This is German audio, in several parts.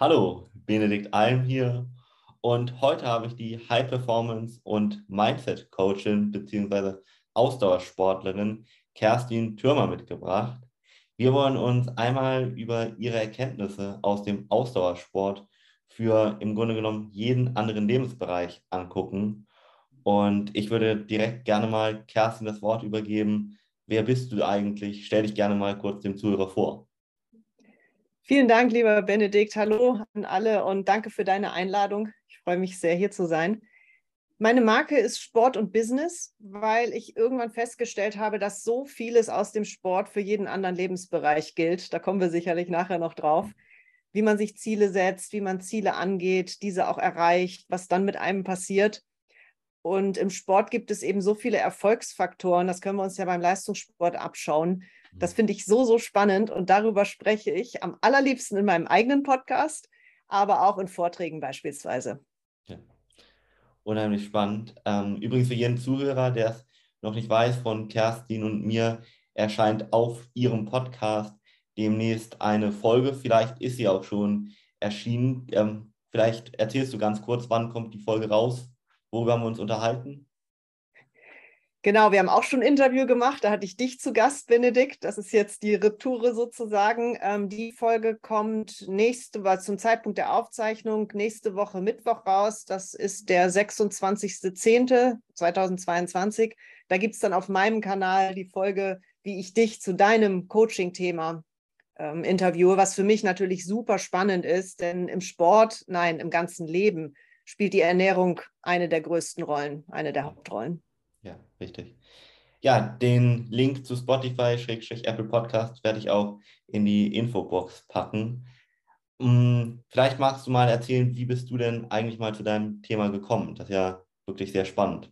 Hallo, Benedikt Alm hier und heute habe ich die High Performance und Mindset Coachin bzw. Ausdauersportlerin Kerstin Türmer mitgebracht. Wir wollen uns einmal über ihre Erkenntnisse aus dem Ausdauersport für im Grunde genommen jeden anderen Lebensbereich angucken. Und ich würde direkt gerne mal Kerstin das Wort übergeben. Wer bist du eigentlich? Stell dich gerne mal kurz dem Zuhörer vor. Vielen Dank, lieber Benedikt. Hallo an alle und danke für deine Einladung. Ich freue mich sehr, hier zu sein. Meine Marke ist Sport und Business, weil ich irgendwann festgestellt habe, dass so vieles aus dem Sport für jeden anderen Lebensbereich gilt. Da kommen wir sicherlich nachher noch drauf. Wie man sich Ziele setzt, wie man Ziele angeht, diese auch erreicht, was dann mit einem passiert. Und im Sport gibt es eben so viele Erfolgsfaktoren, das können wir uns ja beim Leistungssport abschauen, das finde ich so, so spannend und darüber spreche ich am allerliebsten in meinem eigenen Podcast, aber auch in Vorträgen beispielsweise. Ja. Unheimlich spannend. Ähm, übrigens für jeden Zuhörer, der es noch nicht weiß, von Kerstin und mir erscheint auf ihrem Podcast demnächst eine Folge. Vielleicht ist sie auch schon erschienen. Ähm, vielleicht erzählst du ganz kurz, wann kommt die Folge raus? Worüber haben wir uns unterhalten? Genau, wir haben auch schon ein Interview gemacht. Da hatte ich dich zu Gast, Benedikt. Das ist jetzt die Retoure sozusagen. Ähm, die Folge kommt nächste, war zum Zeitpunkt der Aufzeichnung nächste Woche Mittwoch raus. Das ist der 26.10.2022. Da gibt es dann auf meinem Kanal die Folge, wie ich dich zu deinem Coaching-Thema ähm, interviewe, was für mich natürlich super spannend ist, denn im Sport, nein, im ganzen Leben spielt die Ernährung eine der größten Rollen, eine der Hauptrollen. Ja, richtig. Ja, den Link zu Spotify, Apple Podcast werde ich auch in die Infobox packen. Hm, vielleicht magst du mal erzählen, wie bist du denn eigentlich mal zu deinem Thema gekommen? Das ist ja wirklich sehr spannend.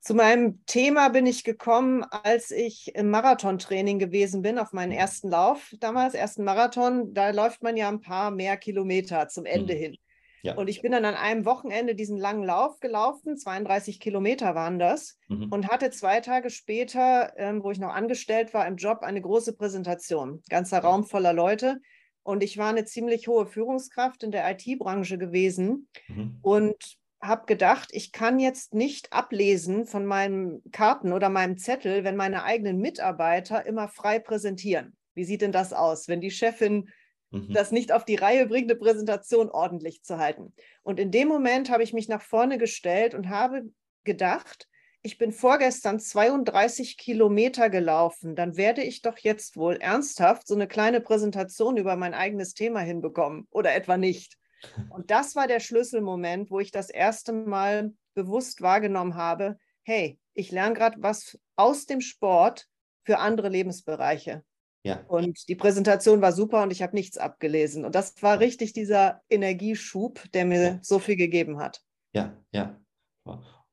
Zu meinem Thema bin ich gekommen, als ich im Marathontraining gewesen bin, auf meinen ersten Lauf damals, ersten Marathon. Da läuft man ja ein paar mehr Kilometer zum Ende mhm. hin. Ja. Und ich bin dann an einem Wochenende diesen langen Lauf gelaufen, 32 Kilometer waren das, mhm. und hatte zwei Tage später, ähm, wo ich noch angestellt war im Job, eine große Präsentation. Ganzer Raum voller Leute. Und ich war eine ziemlich hohe Führungskraft in der IT-Branche gewesen mhm. und habe gedacht, ich kann jetzt nicht ablesen von meinen Karten oder meinem Zettel, wenn meine eigenen Mitarbeiter immer frei präsentieren. Wie sieht denn das aus, wenn die Chefin mhm. das nicht auf die Reihe bringt, eine Präsentation ordentlich zu halten. Und in dem Moment habe ich mich nach vorne gestellt und habe gedacht, ich bin vorgestern 32 Kilometer gelaufen, dann werde ich doch jetzt wohl ernsthaft so eine kleine Präsentation über mein eigenes Thema hinbekommen oder etwa nicht. Und das war der Schlüsselmoment, wo ich das erste Mal bewusst wahrgenommen habe, hey, ich lerne gerade was aus dem Sport für andere Lebensbereiche. Ja. Und die Präsentation war super und ich habe nichts abgelesen. Und das war richtig dieser Energieschub, der mir ja. so viel gegeben hat. Ja, ja.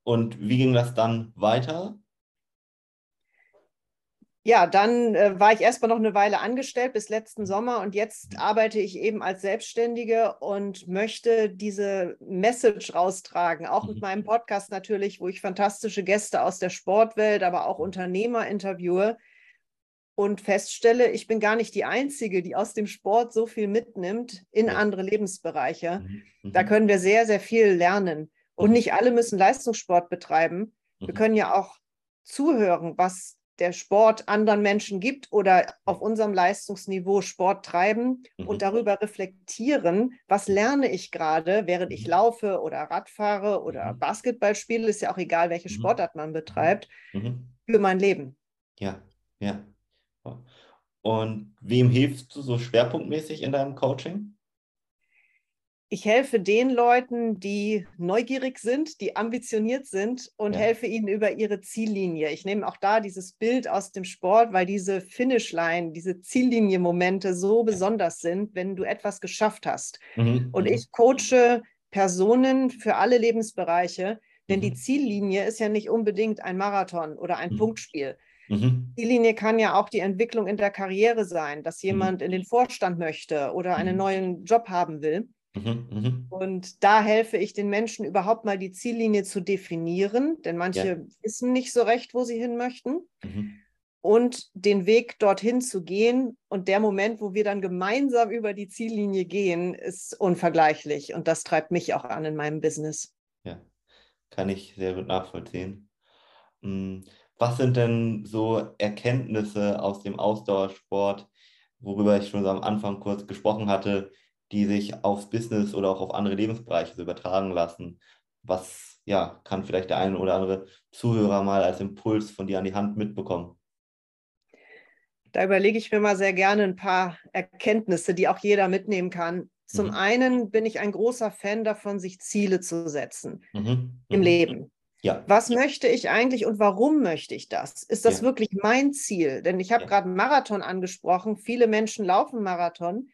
Und wie ging das dann weiter? Ja, dann äh, war ich erstmal noch eine Weile angestellt bis letzten mhm. Sommer und jetzt mhm. arbeite ich eben als Selbstständige und möchte diese Message raustragen, auch mit mhm. meinem Podcast natürlich, wo ich fantastische Gäste aus der Sportwelt, aber auch Unternehmer interviewe, und feststelle, ich bin gar nicht die Einzige, die aus dem Sport so viel mitnimmt in andere Lebensbereiche. Mhm. Mhm. Da können wir sehr, sehr viel lernen. Und mhm. nicht alle müssen Leistungssport betreiben. Wir mhm. können ja auch zuhören, was der Sport anderen Menschen gibt oder auf unserem Leistungsniveau Sport treiben und darüber reflektieren, was lerne ich gerade, während ich laufe oder Radfahre oder Basketball spiele, ist ja auch egal, welche Sportart man betreibt, für mein Leben. Ja, ja. Und wem hilfst du so schwerpunktmäßig in deinem Coaching? Ich helfe den Leuten, die neugierig sind, die ambitioniert sind und ja. helfe ihnen über ihre Ziellinie. Ich nehme auch da dieses Bild aus dem Sport, weil diese Finishline, diese Ziellinie-Momente so besonders sind, wenn du etwas geschafft hast. Mhm. Und mhm. ich coache Personen für alle Lebensbereiche, denn mhm. die Ziellinie ist ja nicht unbedingt ein Marathon oder ein mhm. Punktspiel. Mhm. Die Linie kann ja auch die Entwicklung in der Karriere sein, dass mhm. jemand mhm. in den Vorstand möchte oder einen mhm. neuen Job haben will. Mhm. mhm. Und da helfe ich den Menschen überhaupt mal die Ziellinie zu definieren, denn manche ja. wissen nicht so recht, wo sie hin möchten. und den Weg dorthin zu gehen. Und der Moment, wo wir dann gemeinsam über die Ziellinie gehen, ist unvergleichlich. Und das treibt mich auch an in meinem Business. Ja, kann ich sehr gut nachvollziehen. Was sind denn so Erkenntnisse aus dem Ausdauersport, worüber ich schon am Anfang kurz gesprochen hatte, die sich aufs Business oder auch auf andere Lebensbereiche so übertragen lassen? Was ja, kann vielleicht der eine oder andere Zuhörer mal als Impuls von dir an die Hand mitbekommen? Da überlege ich mir mal sehr gerne ein paar Erkenntnisse, die auch jeder mitnehmen kann. Zum mhm. einen bin ich ein großer Fan davon, sich Ziele zu setzen mhm. im mhm. Leben. Ja. Was möchte ich eigentlich und warum möchte ich das? Ist das ja. wirklich mein Ziel? Denn ich habe ja. gerade Marathon angesprochen. Viele Menschen laufen Marathon.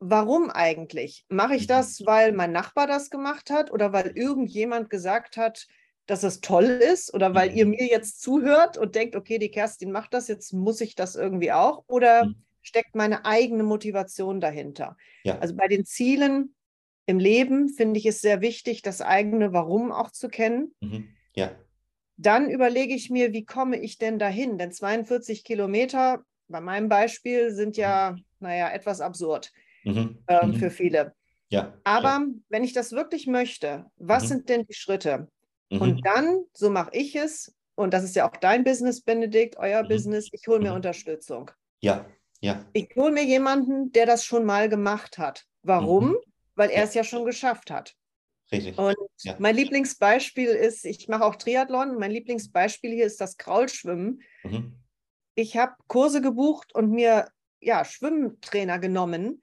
Warum eigentlich? Mache ich mhm. das, weil mein Nachbar das gemacht hat oder weil irgendjemand gesagt hat, dass es toll ist oder weil ihr mhm. mir jetzt zuhört und denkt, okay, die Kerstin macht das, jetzt muss ich das irgendwie auch? Oder mhm. steckt meine eigene Motivation dahinter? Also bei den Zielen im Leben finde ich es sehr wichtig, das eigene Warum auch zu kennen. Mhm. Ja. Dann überlege ich mir, wie komme ich denn dahin? Denn 42 Kilometer, bei meinem Beispiel, sind ja, mhm. naja, etwas absurd mhm. Ähm, mhm. für viele. Ja. Aber ja. wenn ich das wirklich möchte, was mhm. sind denn die Schritte? Und mhm. dann, so mache ich es, und das ist ja auch dein Business, Benedikt, euer Business, ich hole mir Unterstützung. Ja, ja. Ich hole mir jemanden, der das schon mal gemacht hat. Warum? Weil er es ja schon geschafft hat. Richtig. Und ja. mein Lieblingsbeispiel ist, ich mache auch Triathlon. Mein Lieblingsbeispiel hier ist das Kraulschwimmen. Mhm. Ich habe Kurse gebucht und mir ja, Schwimmtrainer genommen.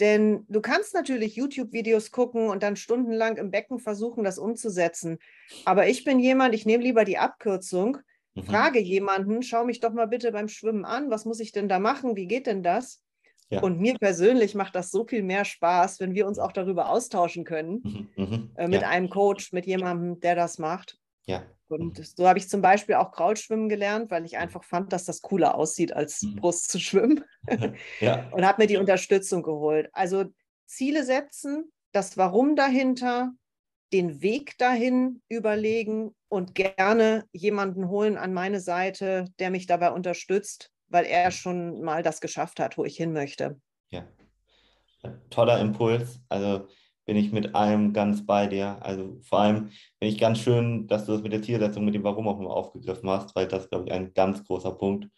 Denn du kannst natürlich YouTube-Videos gucken und dann stundenlang im Becken versuchen, das umzusetzen. Aber ich bin jemand, ich nehme lieber die Abkürzung, mhm. frage jemanden, schau mich doch mal bitte beim Schwimmen an, was muss ich denn da machen, wie geht denn das? Ja. Und mir persönlich macht das so viel mehr Spaß, wenn wir uns auch darüber austauschen können, mhm, mhm. äh, mit ja. einem Coach, mit jemandem, der das macht. Ja. Und mhm. so habe ich zum Beispiel auch Kraulschwimmen gelernt, weil ich mhm. einfach fand, dass das cooler aussieht, als mhm. Brust zu schwimmen. ja. Und habe mir die Unterstützung geholt. Also Ziele setzen, das Warum dahinter, den Weg dahin überlegen und gerne jemanden holen an meine Seite, der mich dabei unterstützt, weil er schon mal das geschafft hat, wo ich hin möchte. Ja, toller Impuls. Also bin ich mit allem ganz bei dir. Also vor allem finde ich ganz schön, dass du das mit der Zielsetzung, mit dem Warum auch immer aufgegriffen hast, weil das, glaube ich, ein ganz großer Punkt.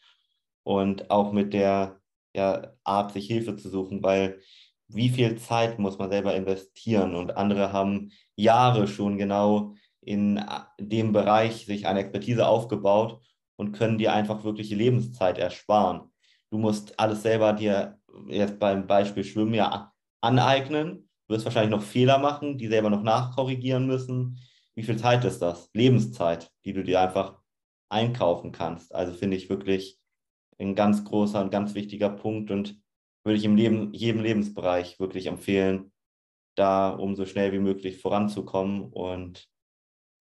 Und auch mit der ja, Art, sich Hilfe zu suchen, weil wie viel Zeit muss man selber investieren? Und andere haben Jahre schon genau in dem Bereich sich eine Expertise aufgebaut und können dir einfach wirkliche Lebenszeit ersparen. Du musst alles selber dir jetzt beim Beispiel Schwimmen ja aneignen. Du wirst wahrscheinlich noch Fehler machen, die selber noch nachkorrigieren müssen. Wie viel Zeit ist das? Lebenszeit, die du dir einfach einkaufen kannst. Also finde ich wirklich ein ganz großer und ganz wichtiger Punkt und würde ich im Leben, jedem Lebensbereich wirklich empfehlen, da um so schnell wie möglich voranzukommen und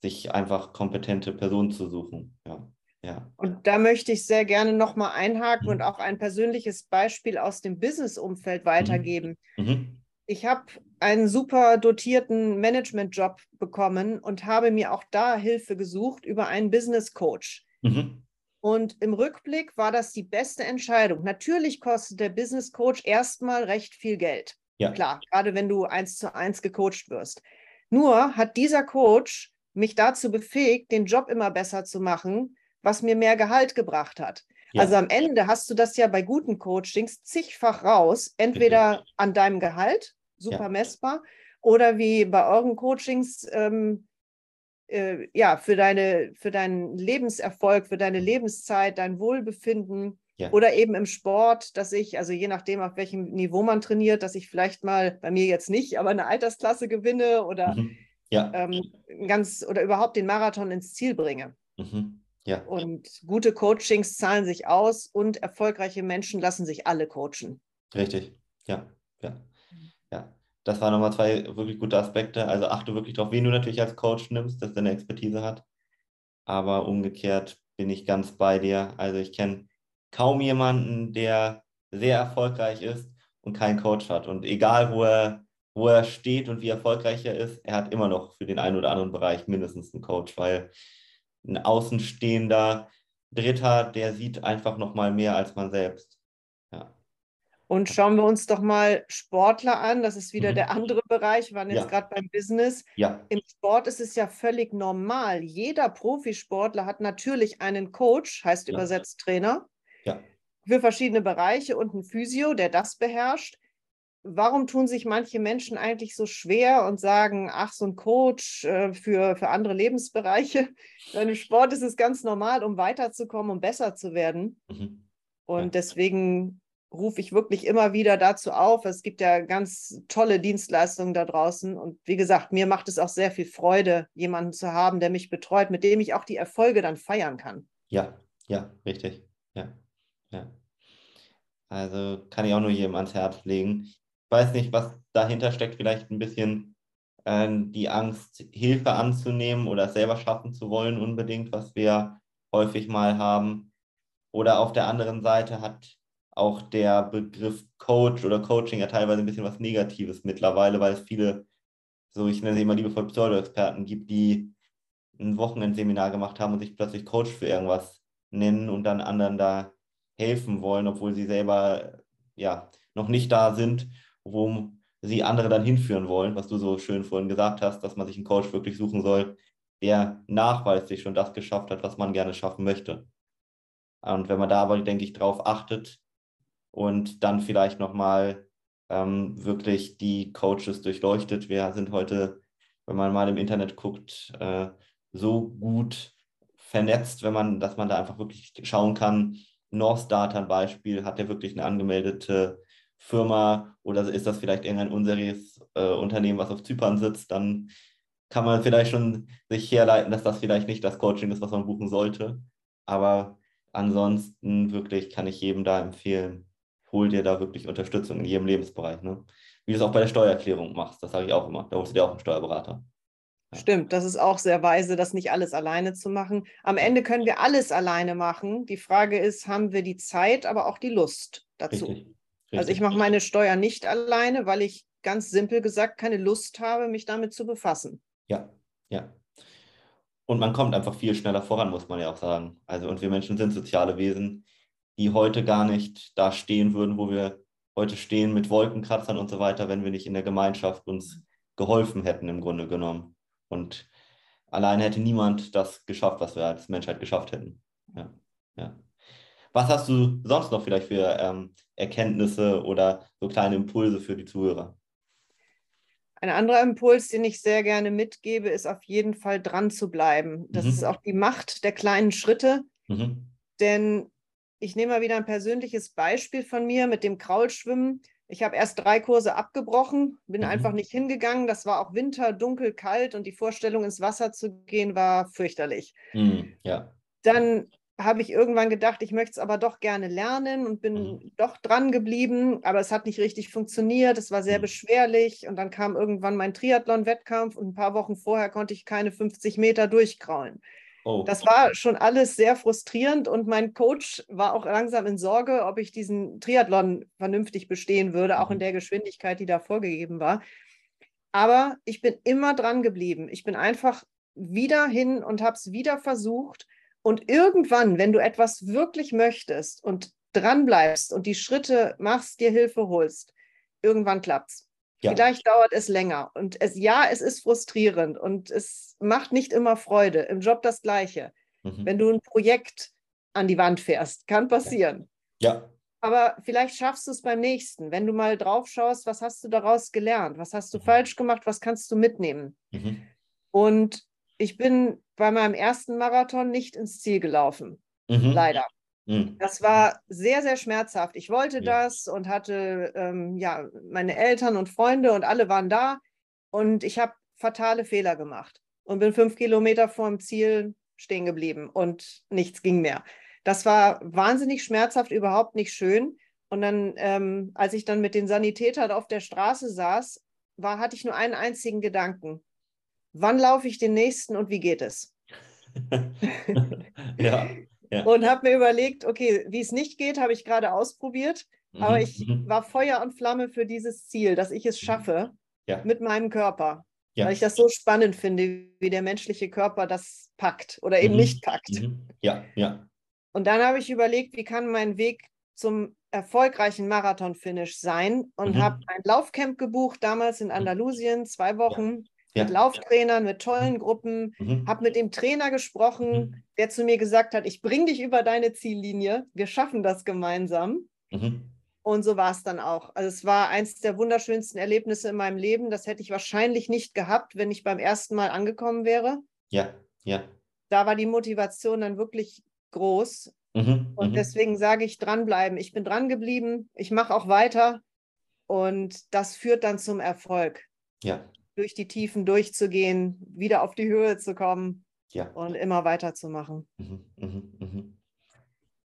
sich einfach kompetente Personen zu suchen. Ja. Ja. Und da möchte ich sehr gerne nochmal einhaken mhm. und auch ein persönliches Beispiel aus dem Business-Umfeld weitergeben. Mhm. mhm. Ich habe einen super dotierten Management-Job bekommen und habe mir auch da Hilfe gesucht über einen Business Coach. Mhm. Und im Rückblick war das die beste Entscheidung. Natürlich kostet der Business Coach erstmal recht viel Geld. Ja. Klar, gerade wenn du eins zu eins gecoacht wirst. Nur hat dieser Coach mich dazu befähigt, den Job immer besser zu machen, was mir mehr Gehalt gebracht hat. Ja. Also am Ende hast du das ja bei guten Coachings zigfach raus, entweder an deinem Gehalt, super ja. messbar, oder wie bei euren Coachings, ähm, äh, ja, für, deine, für deinen Lebenserfolg, für deine Lebenszeit, dein Wohlbefinden. Ja. Oder eben im Sport, dass ich, also je nachdem, auf welchem Niveau man trainiert, dass ich vielleicht mal, bei mir jetzt nicht, aber eine Altersklasse gewinne oder mhm. ja. ähm, ganz oder überhaupt den Marathon ins Ziel bringe. Mhm. Ja. Und gute Coachings zahlen sich aus und erfolgreiche Menschen lassen sich alle coachen. Richtig, ja, ja, ja. Das waren nochmal zwei wirklich gute Aspekte. Also achte wirklich darauf, wen du natürlich als Coach nimmst, dass der eine Expertise hat. Aber umgekehrt bin ich ganz bei dir. Also ich kenne kaum jemanden, der sehr erfolgreich ist und keinen Coach hat. Und egal, wo er, wo er steht und wie erfolgreich er ist, er hat immer noch für den einen oder anderen Bereich mindestens einen Coach, weil ein Außenstehender Dritter, der sieht einfach noch mal mehr als man selbst. Ja. Und schauen wir uns doch mal Sportler an. Das ist wieder mhm. der andere Bereich. Wir waren jetzt ja. gerade beim Business. Ja. Im Sport ist es ja völlig normal. Jeder Profisportler hat natürlich einen Coach, heißt übersetzt Trainer, ja. für verschiedene Bereiche und einen Physio, der das beherrscht. Warum tun sich manche Menschen eigentlich so schwer und sagen, ach, so ein Coach äh, für, für andere Lebensbereiche? Im Sport ist es ganz normal, um weiterzukommen, um besser zu werden. Mhm. Und deswegen rufe ich wirklich immer wieder dazu auf. Es gibt ja ganz tolle Dienstleistungen da draußen. Und wie gesagt, mir macht es auch sehr viel Freude, jemanden zu haben, der mich betreut, mit dem ich auch die Erfolge dann feiern kann. Ja, ja, richtig. Ja, ja. Also kann ich auch nur jedem ans Herz legen. Weiß nicht, was dahinter steckt, vielleicht ein bisschen äh, die Angst, Hilfe anzunehmen oder selber schaffen zu wollen, unbedingt, was wir häufig mal haben. Oder auf der anderen Seite hat auch der Begriff Coach oder Coaching ja teilweise ein bisschen was Negatives mittlerweile, weil es viele, so ich nenne sie immer liebevoll Pseudo-Experten gibt, die ein Wochenendseminar gemacht haben und sich plötzlich Coach für irgendwas nennen und dann anderen da helfen wollen, obwohl sie selber ja noch nicht da sind, wo sie andere dann hinführen wollen, was du so schön vorhin gesagt hast, dass man sich einen Coach wirklich suchen soll, der nachweislich schon das geschafft hat, was man gerne schaffen möchte. Und wenn man da aber, denke ich, drauf achtet, und dann vielleicht nochmal ähm, wirklich die Coaches durchleuchtet. Wir sind heute, wenn man mal im Internet guckt, äh, so gut vernetzt, wenn man, dass man da einfach wirklich schauen kann. North Data ein Beispiel, hat der wirklich eine angemeldete Firma oder ist das vielleicht irgendein unseriöses äh, Unternehmen, was auf Zypern sitzt, dann kann man vielleicht schon sich herleiten, dass das vielleicht nicht das Coaching ist, was man buchen sollte. Aber ansonsten wirklich kann ich jedem da empfehlen, hol dir da wirklich Unterstützung in jedem Lebensbereich. Ne? Wie du es auch bei der Steuererklärung machst, das sage ich auch immer. Da holst du dir auch einen Steuerberater. Ja. Stimmt, das ist auch sehr weise, das nicht alles alleine zu machen. Am Ende können wir alles alleine machen. Die Frage ist, haben wir die Zeit, aber auch die Lust dazu? Richtig. Richtig. Also ich mache meine Steuer nicht alleine, weil ich ganz simpel gesagt keine Lust habe, mich damit zu befassen. Ja, ja. Und man kommt einfach viel schneller voran, muss man ja auch sagen. Also, und wir Menschen sind soziale Wesen die heute gar nicht da stehen würden, wo wir heute stehen mit Wolkenkratzern und so weiter, wenn wir nicht in der Gemeinschaft uns geholfen hätten im Grunde genommen. Und allein hätte niemand das geschafft, was wir als Menschheit geschafft hätten. Ja, ja. Was hast du sonst noch vielleicht für ähm, Erkenntnisse oder so kleine Impulse für die Zuhörer? Ein anderer Impuls, den ich sehr gerne mitgebe, ist auf jeden Fall dran zu bleiben. Das mhm. ist auch die Macht der kleinen Schritte. Mhm. Denn ich nehme mal wieder ein persönliches Beispiel von mir mit dem Kraulschwimmen. Ich habe erst drei Kurse abgebrochen, bin mhm. einfach nicht hingegangen. Das war auch Winter, dunkel, kalt und die Vorstellung, ins Wasser zu gehen, war fürchterlich. Mhm, ja. Dann habe ich irgendwann gedacht, ich möchte es aber doch gerne lernen und bin mhm. doch dran geblieben, aber es hat nicht richtig funktioniert. Es war sehr mhm. beschwerlich und dann kam irgendwann mein Triathlon-Wettkampf und ein paar Wochen vorher konnte ich keine 50 Meter durchkraulen. Oh. Das war schon alles sehr frustrierend und mein Coach war auch langsam in Sorge, ob ich diesen Triathlon vernünftig bestehen würde, auch in mhm. der Geschwindigkeit, die da vorgegeben war. Aber ich bin immer dran geblieben. Ich bin einfach wieder hin und habe es wieder versucht. Und irgendwann, wenn du etwas wirklich möchtest und dran bleibst und die Schritte machst, dir Hilfe holst, irgendwann klappt es. Ja. Vielleicht dauert es länger. Und es, ja, es ist frustrierend und es macht nicht immer Freude. Im Job das Gleiche. Mhm. Wenn du ein Projekt an die Wand fährst, kann passieren. Ja. Aber vielleicht schaffst du es beim nächsten. Wenn du mal drauf schaust, was hast du daraus gelernt? Was hast du mhm. falsch gemacht? Was kannst du mitnehmen? Mhm. Und ich bin bei meinem ersten Marathon nicht ins Ziel gelaufen. Mhm. Leider. Hm. Das war sehr, sehr schmerzhaft. Ich wollte ja. das und hatte ähm, ja meine Eltern und Freunde und alle waren da. Und ich habe fatale Fehler gemacht und bin fünf Kilometer vorm Ziel stehen geblieben und nichts ging mehr. Das war wahnsinnig schmerzhaft, überhaupt nicht schön. Und dann, ähm, als ich dann mit den Sanitätern auf der Straße saß, war, hatte ich nur einen einzigen Gedanken. Wann laufe ich den nächsten und wie geht es? ja. Ja. Und habe mir überlegt, okay, wie es nicht geht, habe ich gerade ausprobiert. Mhm. Aber ich mhm. war Feuer und Flamme für dieses Ziel, dass ich es mhm. schaffe ja. mit meinem Körper. Ja. Weil ich das so spannend finde, wie der menschliche Körper das packt oder eben mhm. nicht packt. Mhm. Ja, ja. Und dann habe ich überlegt, wie kann mein Weg zum erfolgreichen Marathon-Finish sein und mhm. habe ein Laufcamp gebucht, damals in. Andalusien, zwei Wochen. Ja. Mit Lauftrainern, mit tollen mhm. Gruppen, mhm. habe mit dem Trainer gesprochen, mhm. der zu mir gesagt hat, ich bringe dich über deine Ziellinie, wir schaffen das gemeinsam. Mhm. Und so war es dann auch. Also es war eins der wunderschönsten Erlebnisse in meinem Leben. Das hätte ich wahrscheinlich nicht gehabt, wenn ich beim ersten Mal angekommen wäre. Ja, ja. Da war die Motivation dann wirklich groß. Mhm, und mhm. deswegen sage ich dranbleiben. Ich bin dran geblieben. Ich mache auch weiter. Und das führt dann zum Erfolg. Ja. Durch die Tiefen durchzugehen, wieder auf die Höhe zu kommen ja. und immer weiterzumachen. Mhm, mhm, mhm.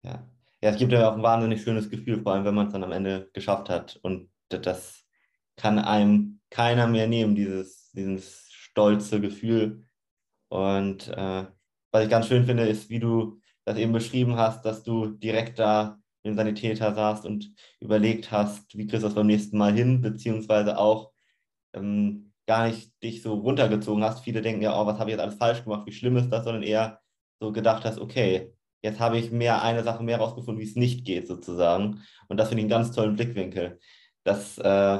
Ja ja, es gibt ja auch ein wahnsinnig schönes Gefühl, vor allem wenn man es dann am Ende geschafft hat. Und das kann einem keiner mehr nehmen, dieses, dieses stolze Gefühl. Und äh, was ich ganz schön finde, ist, wie du das eben beschrieben hast, dass du direkt da im Sanitäter saßt und überlegt hast, wie kriegst du das beim nächsten Mal hin, beziehungsweise auch ähm, gar nicht dich so runtergezogen hast. Viele denken ja, oh, was habe ich jetzt alles falsch gemacht, wie schlimm ist das, sondern eher so gedacht hast, okay, jetzt habe ich mehr eine Sache mehr rausgefunden, wie es nicht geht, sozusagen. Und das finde ich einen ganz tollen Blickwinkel. Das äh,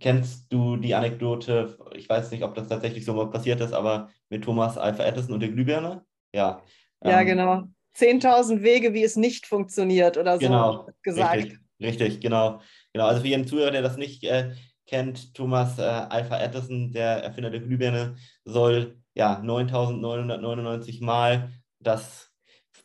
kennst du die Anekdote, ich weiß nicht, ob das tatsächlich so mal passiert ist, aber mit Thomas Alpha Edison und der Glühbirne? Ja. Ja, ähm, genau. 10.000 Wege, wie es nicht funktioniert oder so genau, gesagt. Richtig, richtig, genau. genau. Also für jeden Zuhörer, der das nicht äh, kennt, Thomas äh, Alpha Edison, der Erfinder der Glühbirne, soll ja 9.999 Mal das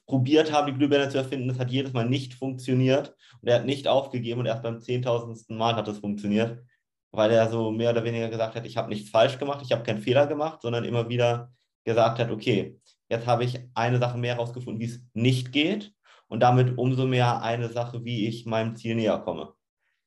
probiert haben, die Glühbirne zu erfinden. Das hat jedes Mal nicht funktioniert. Und er hat nicht aufgegeben und erst beim zehntausendsten Mal hat es funktioniert, weil er so mehr oder weniger gesagt hat, ich habe nichts falsch gemacht, ich habe keinen Fehler gemacht, sondern immer wieder gesagt hat, okay, jetzt habe ich eine Sache mehr herausgefunden, wie es nicht geht und damit umso mehr eine Sache, wie ich meinem Ziel näher komme.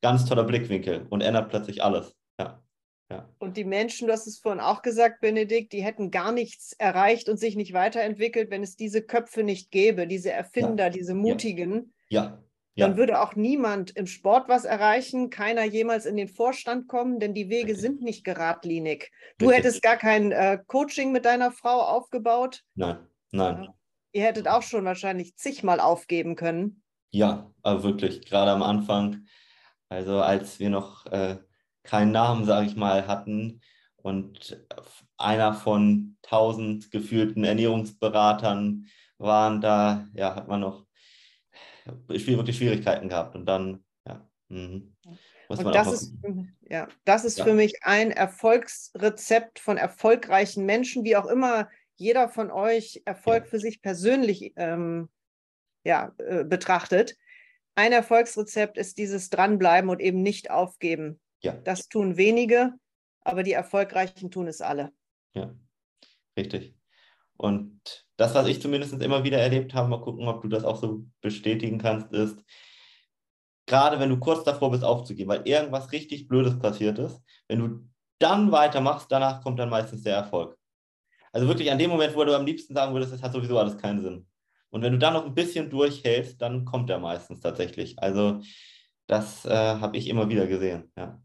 Ganz toller Blickwinkel und ändert plötzlich alles. Ja. Ja. Und die Menschen, du hast es vorhin auch gesagt, Benedikt, die hätten gar nichts erreicht und sich nicht weiterentwickelt, wenn es diese Köpfe nicht gäbe, diese Erfinder, ja. diese Mutigen. Ja. ja. Dann würde auch niemand im Sport was erreichen, keiner jemals in den Vorstand kommen, denn die Wege sind nicht geradlinig. Du Richtig. hättest gar kein äh, Coaching mit deiner Frau aufgebaut. Nein, nein. Ihr hättet auch schon wahrscheinlich zigmal aufgeben können. Ja, aber wirklich, gerade am Anfang. Also als wir noch äh, keinen Namen, sage ich mal, hatten und einer von tausend gefühlten Ernährungsberatern waren da, ja, hat man noch wirklich Schwierigkeiten gehabt und dann, ja. Mhm. und das ist, ja, das ist ja. für mich ein Erfolgsrezept von erfolgreichen Menschen, wie auch immer jeder von euch Erfolg ja. für sich persönlich ähm, ja, äh, betrachtet. Ein Erfolgsrezept ist dieses Dranbleiben und eben nicht aufgeben. Ja. Das tun wenige, aber die Erfolgreichen tun es alle. Ja, richtig. Und das, was ich zumindest immer wieder erlebt habe, mal gucken, ob du das auch so bestätigen kannst, ist, gerade wenn du kurz davor bist aufzugeben, weil irgendwas richtig Blödes passiert ist, wenn du dann weitermachst, danach kommt dann meistens der Erfolg. Also wirklich an dem Moment, wo du am liebsten sagen würdest, das hat sowieso alles keinen Sinn. Und wenn du dann noch ein bisschen durchhältst, dann kommt er meistens tatsächlich. Also das äh, habe ich immer wieder gesehen, ja.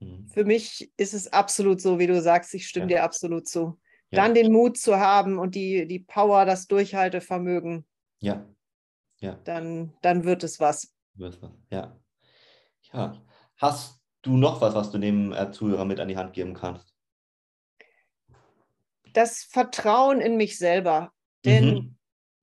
Mhm. Für mich ist es absolut so, wie du sagst, ich stimme ja. dir absolut zu. Ja. Dann den Mut zu haben und die, die Power, das Durchhaltevermögen. Ja. ja. Dann, dann wird es was. Ja. Ja. Hast du noch was, was du dem äh, Zuhörer mit an die Hand geben kannst? Das Vertrauen in mich selber. Denn mhm.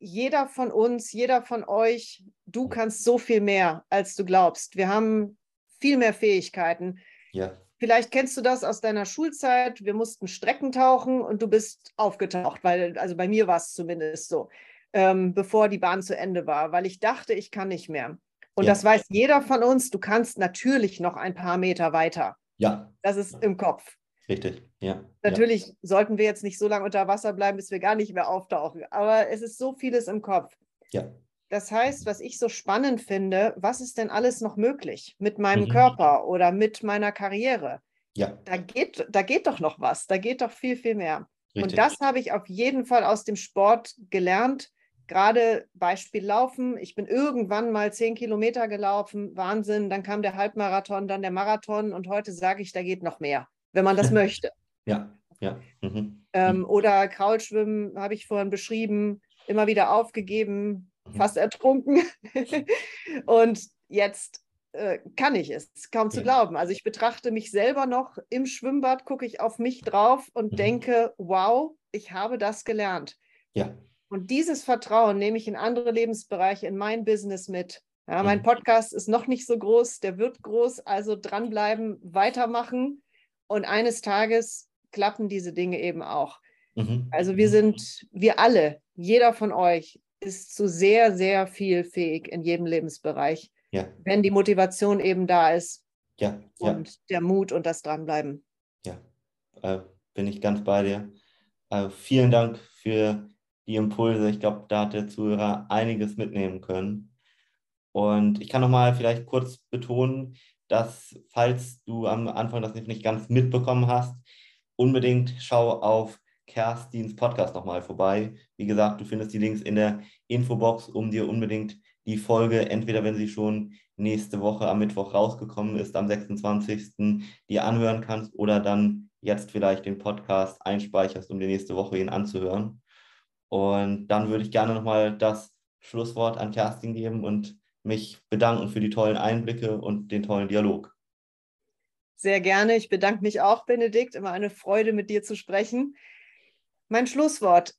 Jeder von uns, jeder von euch, du kannst so viel mehr, als du glaubst. Wir haben viel mehr Fähigkeiten. Ja. Vielleicht kennst du das aus deiner Schulzeit. Wir mussten Strecken tauchen und du bist aufgetaucht, weil, also bei mir war es zumindest so, ähm, bevor die Bahn zu Ende war, weil ich dachte, ich kann nicht mehr. Und ja. das weiß jeder von uns. Du kannst natürlich noch ein paar Meter weiter. Ja. Das ist im Kopf. Richtig, ja. Natürlich ja. sollten wir jetzt nicht so lange unter Wasser bleiben, bis wir gar nicht mehr auftauchen. Aber es ist so vieles im Kopf. Ja. Das heißt, was ich so spannend finde, was ist denn alles noch möglich mit meinem mhm. Körper oder mit meiner Karriere? Ja. Da geht, da geht doch noch was, da geht doch viel, viel mehr. Richtig. Und das habe ich auf jeden Fall aus dem Sport gelernt. Gerade Beispiel Laufen. Ich bin irgendwann mal zehn Kilometer gelaufen, Wahnsinn. Dann kam der Halbmarathon, dann der Marathon und heute sage ich, da geht noch mehr, wenn man das möchte. Ja, ja. Mhm. Ähm, oder Kraulschwimmen habe ich vorhin beschrieben, immer wieder aufgegeben, fast ertrunken. und jetzt äh, kann ich es, kaum zu glauben. Also ich betrachte mich selber noch im Schwimmbad, gucke ich auf mich drauf und mhm. denke, wow, ich habe das gelernt. Ja. Und dieses Vertrauen nehme ich in andere Lebensbereiche, in mein Business mit. Ja, mein mhm. Podcast ist noch nicht so groß, der wird groß, also dranbleiben, weitermachen. Und eines Tages klappen diese Dinge eben auch. Mhm. Also wir sind, wir alle, jeder von euch ist zu sehr, sehr viel fähig in jedem Lebensbereich ja. wenn die Motivation eben da ist. Ja. Und ja. der Mut und das Dranbleiben. Ja, äh, bin ich ganz bei dir. Äh, vielen Dank für die Impulse. Ich glaube, da hat der Zuhörer einiges mitnehmen können. Und ich kann nochmal vielleicht kurz betonen, dass falls du am Anfang das nicht ganz mitbekommen hast, unbedingt schau auf Kerstins Podcast nochmal vorbei. Wie gesagt, du findest die Links in der Infobox, um dir unbedingt die Folge, entweder wenn sie schon nächste Woche am Mittwoch rausgekommen ist, am 26. die anhören kannst oder dann jetzt vielleicht den Podcast einspeicherst, um die nächste Woche ihn anzuhören. Und dann würde ich gerne nochmal das Schlusswort an Kerstin geben und mich bedanken für die tollen Einblicke und den tollen Dialog. Sehr gerne. Ich bedanke mich auch, Benedikt. Immer eine Freude, mit dir zu sprechen. Mein Schlusswort.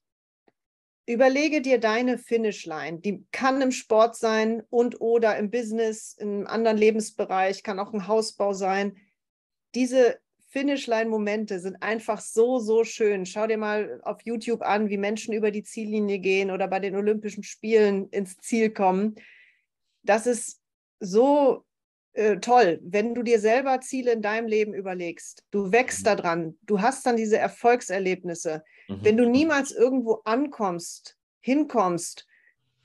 Überlege dir deine Finishline. Die kann im Sport sein und oder im Business, in einem anderen Lebensbereich, kann auch ein Hausbau sein. Diese Finishline-Momente sind einfach so, so schön. Schau dir mal auf YouTube an, wie Menschen über die Ziellinie gehen oder bei den Olympischen Spielen ins Ziel kommen. Das ist so äh, toll, wenn du dir selber Ziele in deinem Leben überlegst. Du wächst mhm. daran, du hast dann diese Erfolgserlebnisse. Mhm. Wenn du niemals irgendwo ankommst, hinkommst,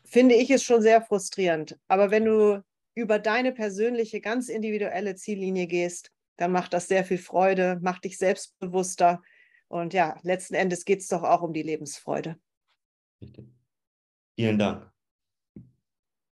finde ich es schon sehr frustrierend. Aber wenn du über deine persönliche, ganz individuelle Ziellinie gehst, dann macht das sehr viel Freude, macht dich selbstbewusster. Und ja, letzten Endes geht es doch auch um die Lebensfreude. Vielen Dank.